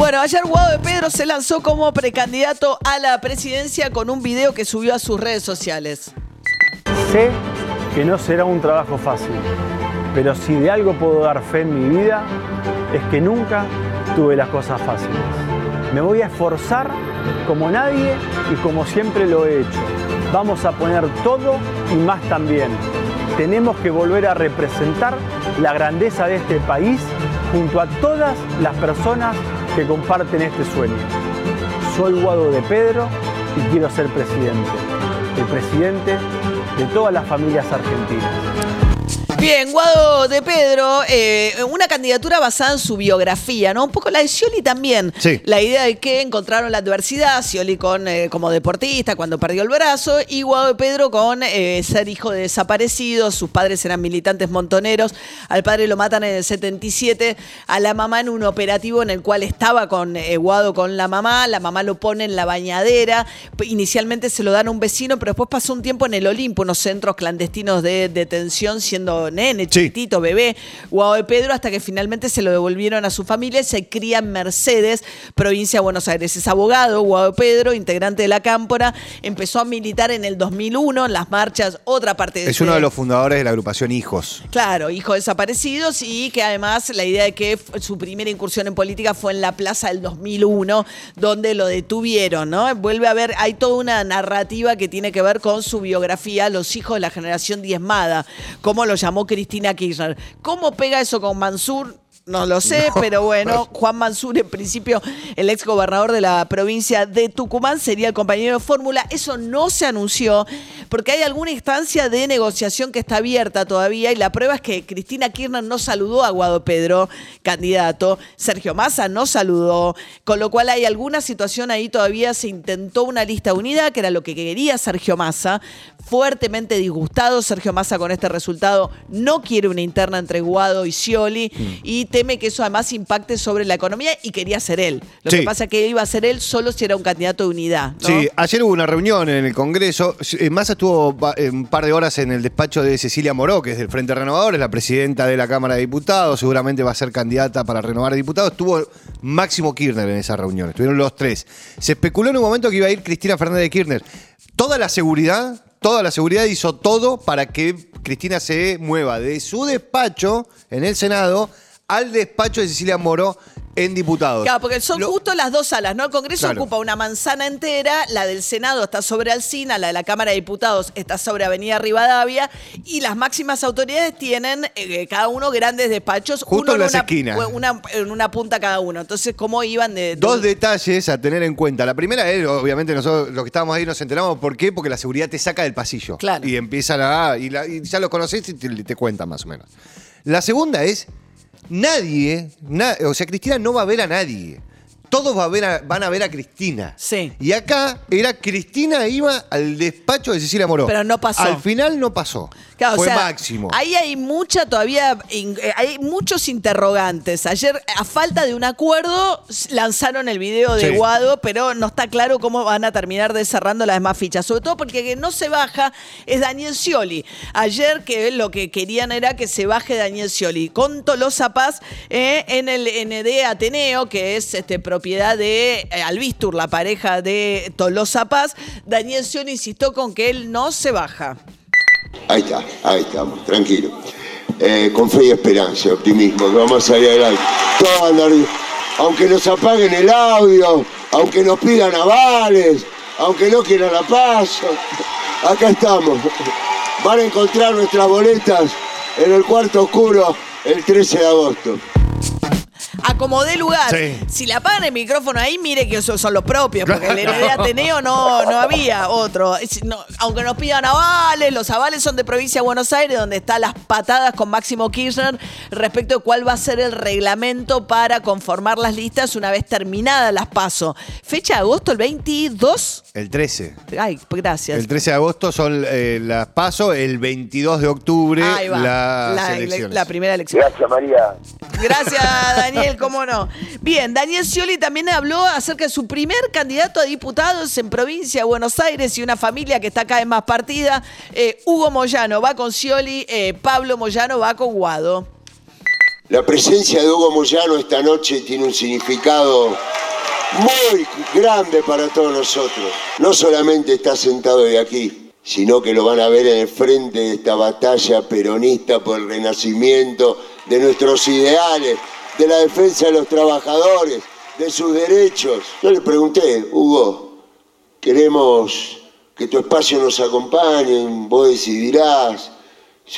Bueno, ayer Guado de Pedro se lanzó como precandidato a la presidencia con un video que subió a sus redes sociales. Sé que no será un trabajo fácil, pero si de algo puedo dar fe en mi vida es que nunca tuve las cosas fáciles. Me voy a esforzar como nadie y como siempre lo he hecho. Vamos a poner todo y más también. Tenemos que volver a representar la grandeza de este país junto a todas las personas que comparten este sueño. Soy Guado de Pedro y quiero ser presidente. El presidente de todas las familias argentinas. Bien, Guado de Pedro, eh, una candidatura basada en su biografía, ¿no? Un poco la de Scioli también. Sí. La idea de que encontraron la adversidad, Scioli con, eh, como deportista cuando perdió el brazo, y Guado de Pedro con eh, ser hijo de desaparecidos, sus padres eran militantes montoneros, al padre lo matan en el 77, a la mamá en un operativo en el cual estaba con Guado con la mamá, la mamá lo pone en la bañadera, inicialmente se lo dan a un vecino, pero después pasó un tiempo en el Olimpo, unos centros clandestinos de detención, siendo nene, Sí. chiquitito, bebé, Guado de Pedro, hasta que finalmente se lo devolvieron a su familia y se cría en Mercedes, provincia de Buenos Aires. Es abogado, Guado de Pedro, integrante de la Cámpora, empezó a militar en el 2001 en las marchas, otra parte de Es uno de los fundadores de la agrupación Hijos. Claro, hijo de desaparecidos y que además la idea de que su primera incursión en política fue en la plaza del 2001, donde lo detuvieron, ¿no? Vuelve a ver, hay toda una narrativa que tiene que ver con su biografía, los hijos de la generación diezmada, como lo llamó Cristina Kirchner. ¿Cómo pega eso con Mansur? No lo sé, pero bueno, Juan Mansur, en principio, el ex gobernador de la provincia de Tucumán, sería el compañero de fórmula. Eso no se anunció porque hay alguna instancia de negociación que está abierta todavía y la prueba es que Cristina Kirchner no saludó a Guado Pedro, candidato. Sergio Massa no saludó, con lo cual hay alguna situación ahí todavía. Se intentó una lista unida, que era lo que quería Sergio Massa. Fuertemente disgustado Sergio Massa con este resultado. No quiere una interna entre Guado y Scioli y teme que eso además impacte sobre la economía y quería ser él. Lo Sí. que pasa es que iba a ser él solo si era un candidato de unidad. ¿no? Sí, ayer hubo una reunión en el Congreso. Eh, Massa estuvo eh, un par de horas en el despacho de Cecilia Moró, que es del Frente Renovador, es la presidenta de la Cámara de Diputados, seguramente va a ser candidata para renovar diputados. Estuvo Máximo Kirchner en esa reunión, estuvieron los tres. Se especuló en un momento que iba a ir Cristina Fernández de Kirchner. Toda la seguridad, toda la seguridad hizo todo para que Cristina se mueva de su despacho en el Senado al despacho de Cecilia Moró en diputados. Claro, porque son Lo- justo las dos salas, ¿no? El Congreso Claro. ocupa una manzana entera, la del Senado está sobre Alcina, la de la Cámara de Diputados está sobre Avenida Rivadavia, y las máximas autoridades tienen eh, cada uno grandes despachos. Justo uno en las una, esquinas. Una, en una punta cada uno. Entonces, ¿cómo iban de...? Dos de- detalles a tener en cuenta. La primera es, obviamente, nosotros los que estábamos ahí nos enteramos. ¿Por qué? Porque la seguridad te saca del pasillo. Claro. Y empiezan a. Y, la- y ya lo conoces y te, te cuentan más o menos. La segunda es. Nadie, na- o sea, Cristina no va a ver a nadie. Todos va a ver a- van a ver a Cristina. Sí. Y acá era Cristina iba al despacho de Cecilia Moró. Pero no pasó. Al final no pasó. Claro, o Fue sea, máximo. Ahí hay mucha todavía, in- eh, hay muchos interrogantes. Ayer, a falta de un acuerdo, s- lanzaron el video de Sí. Guado, pero no está claro cómo van a terminar descerrando las demás fichas. Sobre todo porque que no se baja es Daniel Scioli. Ayer que lo que querían era que se baje Daniel Scioli con Tolosa Paz eh, en el ND Ateneo, que es este, propiedad de eh, Albistur, la pareja de Tolosa Paz. Daniel Scioli insistió con que él no se baja. Ahí está, ahí estamos, tranquilo. Eh, con fe y esperanza, optimismo, que vamos a salir adelante. Todo andar. Aunque nos apaguen el audio, aunque nos pidan avales, aunque no quieran la paz, acá estamos. Van a encontrar nuestras boletas en el cuarto oscuro el 13 de agosto. A como dé lugar. Sí. Si le apagan el micrófono ahí, mire que esos son los propios, porque el Heredé Ateneo no, no había otro. Es- no, aunque nos pidan avales, los avales son de provincia de Buenos Aires, donde están las patadas con Máximo Kirchner respecto de cuál va a ser el reglamento para conformar las listas una vez terminadas las paso. Fecha de agosto, el 22. El 13. Ay, gracias. El 13 de agosto son eh, las paso, el 22 de octubre Ahí va. las la, elecciones. la primera elección. Gracias, María. Gracias, Daniel, cómo no. Bien, Daniel Scioli también habló acerca de su primer candidato a diputados en provincia de Buenos Aires y una familia que está cada vez más partida. Eh, Hugo Moyano va con Scioli, eh, Pablo Moyano va con Guado. La presencia de Hugo Moyano esta noche tiene un significado muy grande para todos nosotros. No solamente está sentado de aquí, sino que lo van a ver en el frente de esta batalla peronista por el renacimiento de nuestros ideales, de la defensa de los trabajadores, de sus derechos. Yo le pregunté, Hugo, queremos que tu espacio nos acompañe, vos decidirás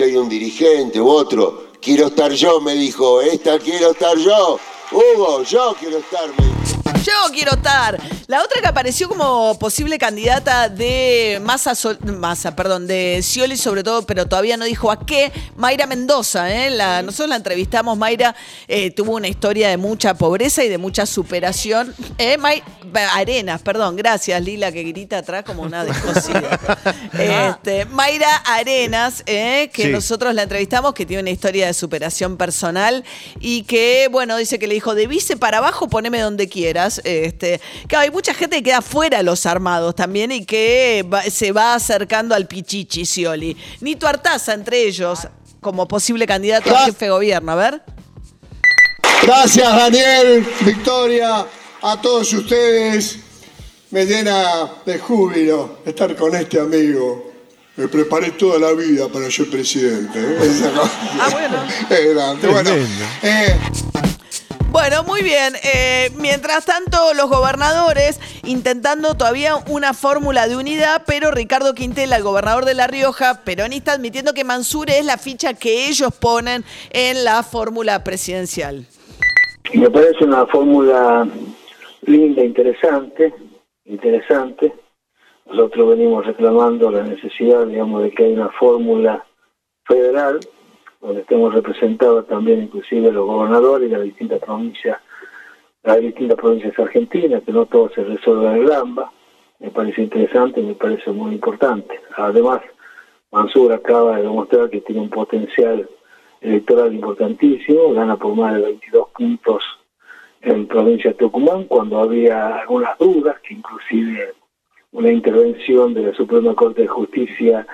hay un dirigente u otro. Quiero estar yo, me dijo. Esta quiero estar yo. Hugo, yo quiero estar, me dijo. Yo quiero estar. La otra que apareció como posible candidata de Massa, Sol- Massa, perdón, de Scioli sobre todo, pero todavía no dijo a qué, Mayra Mendoza. ¿eh? La, nosotros la entrevistamos, Mayra eh, tuvo una historia de mucha pobreza y de mucha superación. Eh, May- Arenas, perdón, gracias Lila que grita atrás como una descosida. este, Mayra Arenas, eh, que Sí. nosotros la entrevistamos, que tiene una historia de superación personal y que, bueno, dice que le dijo, de vice para abajo, poneme donde quieras. Este, claro, hay mucha gente que queda fuera de los armados también y que va- se va acercando al Pichichi Scioli. Nito Artaza, entre ellos, como posible candidato a jefe de gobierno. A ver. Gracias Daniel, Victoria, a todos ustedes. Me llena de júbilo estar con este amigo. Me preparé toda la vida para ser presidente. ¿eh? Ah, bueno. Es grande. Bueno, eh, Bueno, muy bien. Eh, mientras tanto, los gobernadores intentando todavía una fórmula de unidad, pero Ricardo Quintela, el gobernador de La Rioja, peronista, admitiendo que Mansur es la ficha que ellos ponen en la fórmula presidencial. Me parece una fórmula linda, interesante, interesante. Nosotros venimos reclamando la necesidad, digamos, de que haya una fórmula federal donde estemos representados también inclusive los gobernadores de las distintas provincias, las distintas provincias argentinas, que no todo se resuelva en el AMBA. Me parece interesante, me parece muy importante. Además, Mansur acaba de demostrar que tiene un potencial electoral importantísimo, gana por más de 22 puntos en provincia de Tucumán, cuando había algunas dudas, que inclusive una intervención de la Suprema Corte de Justicia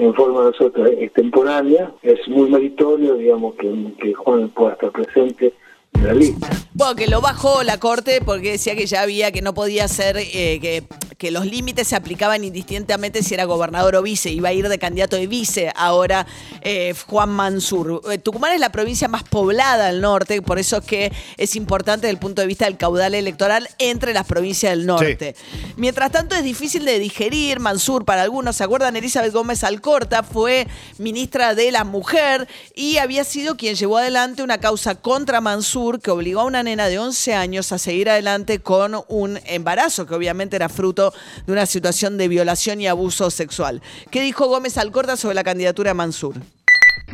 en forma nosotros extemporánea, es muy meritorio, digamos, que, que Juan pueda estar presente en la lista. Bueno, que lo bajó la corte porque decía que ya había, que no podía ser, eh, que, que los límites se aplicaban indistintamente si era gobernador o vice. Iba a ir de candidato de vice ahora eh, Juan Mansur. Eh, Tucumán es la provincia más poblada del norte, por eso es que es importante desde el punto de vista del caudal electoral entre las provincias del norte. Mientras tanto, es difícil de digerir Mansur para algunos. ¿Se acuerdan? Elizabeth Gómez Alcorta fue ministra de la Mujer y había sido quien llevó adelante una causa contra Mansur que obligó a una nena de 11 años a seguir adelante con un embarazo que obviamente era fruto de una situación de violación y abuso sexual. ¿Qué dijo Gómez Alcorta sobre la candidatura de Mansur?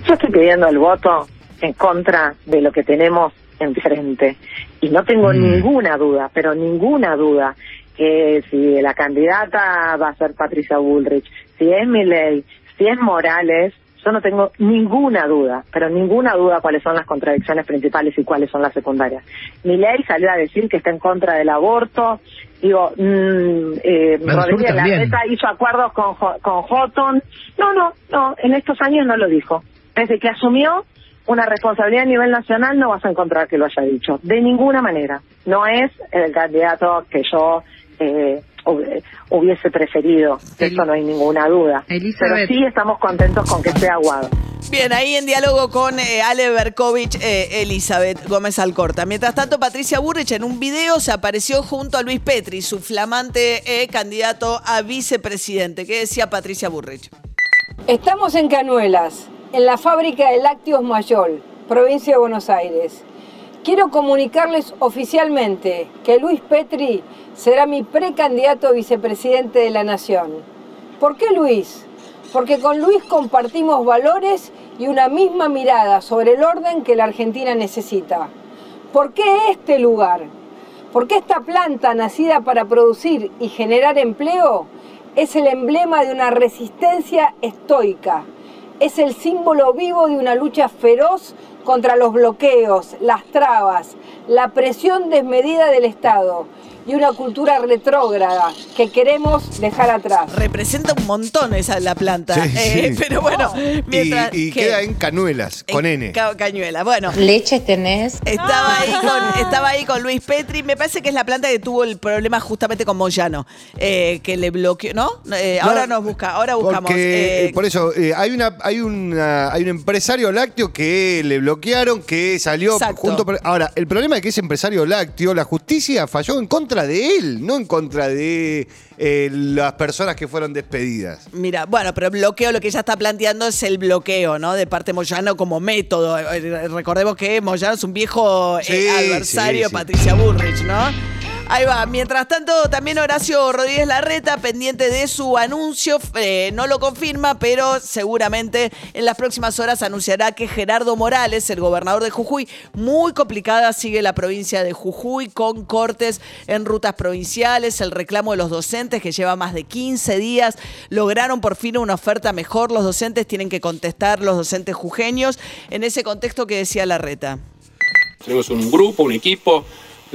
Yo estoy pidiendo el voto en contra de lo que tenemos enfrente. Y no tengo ninguna duda, pero ninguna duda, que si la candidata va a ser Patricia Bullrich, si es Milei, si es Morales, yo no tengo ninguna duda, pero ninguna duda cuáles son las contradicciones principales y cuáles son las secundarias. Milei salió a decir que está en contra del aborto. Digo, mm, eh, Rodríguez. Larreta hizo acuerdos con, con Houghton. No, no, no, en estos años no lo dijo. Desde que asumió una responsabilidad a nivel nacional no vas a encontrar que lo haya dicho. De ninguna manera. No es el candidato que yo eh, hubiese preferido. De eso no hay ninguna duda. Pero Elizabeth. sí estamos contentos con que esté aguado. Bien, ahí en diálogo con eh, Ale Berkovich, eh, Elizabeth Gómez Alcorta. Mientras tanto, Patricia Burrich en un video se apareció junto a Luis Petri, su flamante eh, candidato a vicepresidente. ¿Qué decía Patricia Burrich? Estamos en Canuelas, en la fábrica de lácteos Mayol, provincia de Buenos Aires. Quiero comunicarles oficialmente que Luis Petri será mi precandidato a vicepresidente de la Nación. ¿Por qué Luis? Porque con Luis compartimos valores y una misma mirada sobre el orden que la Argentina necesita. ¿Por qué este lugar? Porque esta planta nacida para producir y generar empleo es el emblema de una resistencia estoica, es el símbolo vivo de una lucha feroz contra los bloqueos, las trabas, la presión desmedida del Estado y una cultura retrógrada que queremos dejar atrás. Representa un montón esa la planta. Sí, Eh, sí. Pero bueno, Y, mientras. y queda en Canuelas, con En N. Ca- Cañuela. Bueno, ¿Leche tenés? Estaba ahí, con, estaba ahí con Luis Petri. Me parece que es la planta que tuvo el problema justamente con Moyano. eh, que le bloqueó, ¿no? Eh, No, ahora nos busca, ahora buscamos. Porque, por eso, eh, hay, una, hay, una, hay un empresario lácteo que le bloquearon, que salió Exacto. junto. Ahora, el problema es que ese empresario lácteo, la justicia falló en contra de él, no en contra de eh, las personas que fueron despedidas. Mira, bueno, pero bloqueo, lo que ella está planteando es el bloqueo, ¿no? De parte de Moyano como método. Eh, Recordemos que Moyano es un viejo eh, adversario, sí, sí. Patricia Burrich, ¿no? Ahí va. Mientras tanto, también Horacio Rodríguez Larreta, pendiente de su anuncio, eh, no lo confirma, pero seguramente en las próximas horas anunciará que Gerardo Morales, el gobernador de Jujuy, muy complicada sigue la provincia de Jujuy con cortes en rutas provinciales, el reclamo de los docentes que lleva más de 15 días, lograron por fin una oferta mejor, los docentes tienen que contestar, los docentes jujeños, en ese contexto que decía Larreta. Tenemos un grupo, un equipo,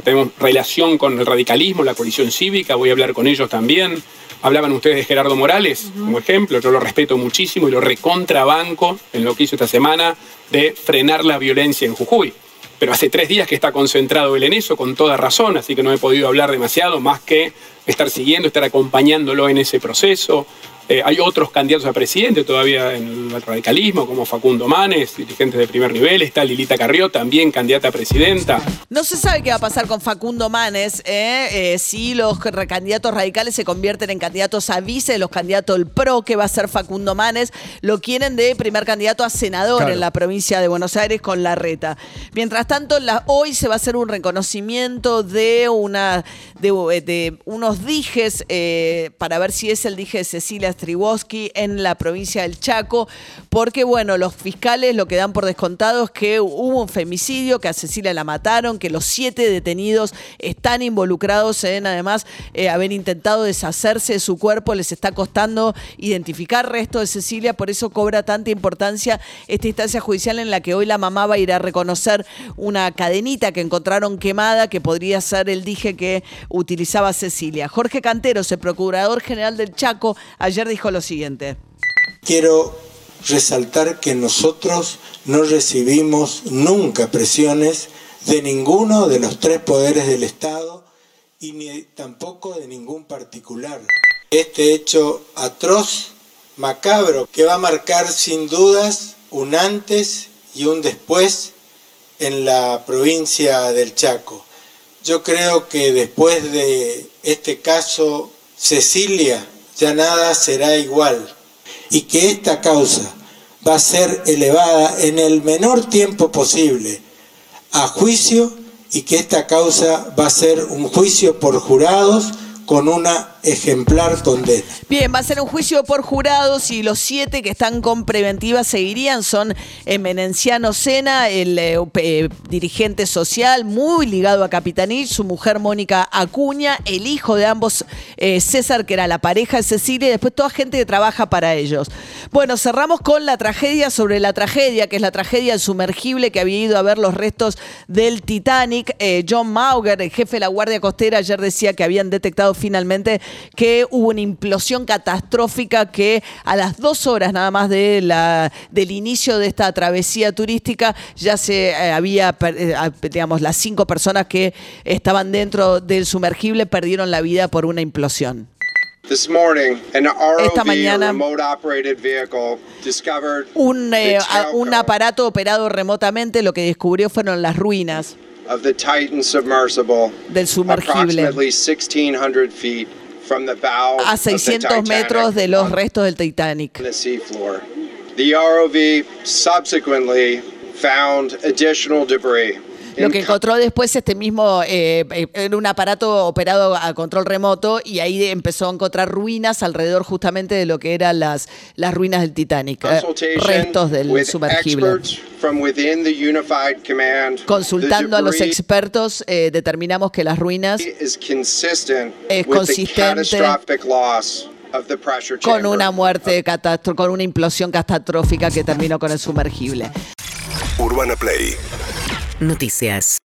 tenemos relación con el radicalismo, la coalición cívica, voy a hablar con ellos también. Hablaban ustedes de Gerardo Morales, como ejemplo, yo lo respeto muchísimo y lo recontrabanco en lo que hizo esta semana de frenar la violencia en Jujuy. Pero hace tres días que está concentrado él en eso, con toda razón, así que no he podido hablar demasiado, más que estar siguiendo, estar acompañándolo en ese proceso. Eh, hay otros candidatos a presidente todavía en el radicalismo, como Facundo Manes, dirigentes de primer nivel. Está Lilita Carrió, también candidata a presidenta. No se sabe qué va a pasar con Facundo Manes, ¿eh? Eh, si los candidatos radicales se convierten en candidatos a vice, los candidatos del PRO, que va a ser Facundo Manes, lo quieren de primer candidato a senador Claro. en la provincia de Buenos Aires con la reta. Mientras tanto, la- hoy se va a hacer un reconocimiento de, una, de, de unos dijes eh, para ver si es el dije de Cecilia Striboski en la provincia del Chaco, porque bueno, los fiscales lo que dan por descontado es que hubo un femicidio, que a Cecilia la mataron, que los siete detenidos están involucrados en además eh, haber intentado deshacerse de su cuerpo, les está costando identificar restos de Cecilia, por eso cobra tanta importancia esta instancia judicial en la que hoy la mamá va a ir a reconocer una cadenita que encontraron quemada, que podría ser el dije que utilizaba Cecilia. Jorge Canteros, el procurador general del Chaco, ayer dijo lo siguiente. Quiero resaltar que nosotros no recibimos nunca presiones de ninguno de los tres poderes del Estado y ni tampoco de ningún particular. Este hecho atroz, macabro, que va a marcar sin dudas un antes y un después en la provincia del Chaco. Yo creo que después de este caso, Cecilia, ya nada será igual y que esta causa va a ser elevada en el menor tiempo posible a juicio y que esta causa va a ser un juicio por jurados con una ejemplar condena. Bien, va a ser un juicio por jurados y los siete que están con preventiva seguirían son eh, Menenciano Sena, el eh, eh, dirigente social muy ligado a Capitanich, su mujer Mónica Acuña, el hijo de ambos César, que era la pareja de Cecilia, y después toda gente que trabaja para ellos. Bueno, cerramos con la tragedia sobre la tragedia, que es la tragedia del sumergible que había ido a ver los restos del Titanic. John Mauger, el jefe de la Guardia Costera, ayer decía que habían detectado finalmente que hubo una implosión catastrófica que a las dos horas nada más de la, del inicio de esta travesía turística ya se eh, había, eh, digamos, las cinco personas que estaban dentro del sumergible perdieron la vida por una implosión. This morning, an Esta ROV, mañana- a remote operated vehicle, discovered Un, eh, un aparato operado remotamente lo que descubrió fueron las ruinas of the Titan submersible, del sumergible approximately 1,600 feet a of the 600 Titanic metros de los restos del Titanic. The ROV subsequently found additional debris. Lo que encontró después este mismo, eh, eh, era un aparato operado a control remoto y ahí empezó a encontrar ruinas alrededor justamente de lo que eran las, las ruinas del Titanic, eh, restos del sumergible. experts from within the unified command. Consultando a los expertos, eh, determinamos que las ruinas is consistent Es consistente catastrophic loss of the pressure con una muerte catastro- con una implosión catastrófica que terminó con el sumergible. Urbana Play Noticias.